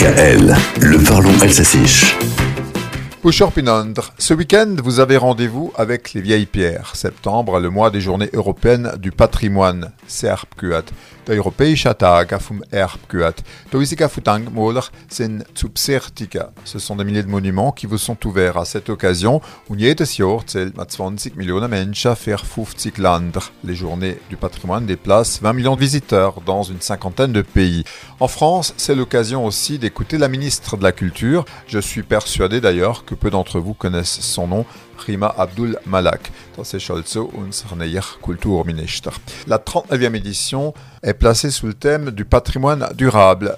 DKL, le parlons Pinondre, ce week-end, vous avez rendez-vous avec les vieilles pierres. Septembre, le mois des journées européennes du patrimoine. Serbkuat. Der europäische Tag. Toisika Zubsertika. Ce sont des milliers de monuments qui vous sont ouverts à cette occasion. Und jedes Jahr zählt man 20 Millionen Menschen für 50 Länder. Les journées du patrimoine déplacent 20 millions de visiteurs dans une cinquantaine de pays. En France, c'est l'occasion aussi d'écouter la ministre de la Culture. Je suis persuadé d'ailleurs que peu d'entre vous connaissent son nom, Rima Abdul Malak. La 39e édition est placée sous le thème du patrimoine durable,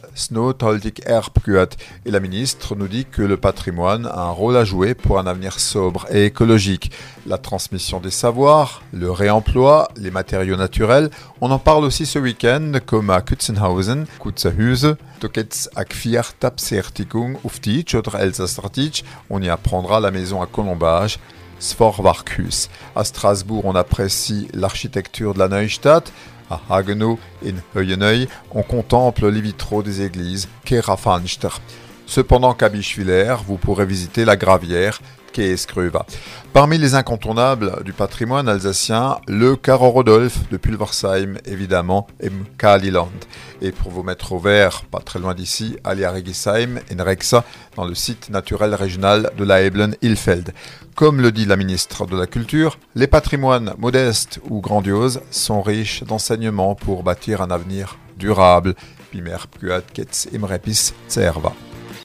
et la ministre nous dit que le patrimoine a un rôle à jouer pour un avenir sobre et écologique. La transmission des savoirs, le réemploi, les matériaux naturels, on en parle aussi ce week-end comme à Kutzenhausen, Kutzahuse, Tokets Akfier Tapsertigung Uftic, autre on y apprendra la maison à colombage, Svorvarkhus. À Strasbourg, on apprécie l'architecture de la Neustadt. À Hagenau, in Heueneuil, on contemple les vitraux des églises Kerafanster. Cependant qu'à Bischwiller, vous pourrez visiter la gravière Parmi les incontournables du patrimoine alsacien, le Caro Rodolphe de Pulversheim, évidemment, et Kaliland. Et pour vous mettre au vert, pas très loin d'ici, allez à Regisheim, en Rexa, dans le site naturel régional de la Eblen-Ilfeld. Comme le dit la ministre de la Culture, les patrimoines modestes ou grandioses sont riches d'enseignements pour bâtir un avenir durable. Pimer Puat Ketz Imrepis Tserva.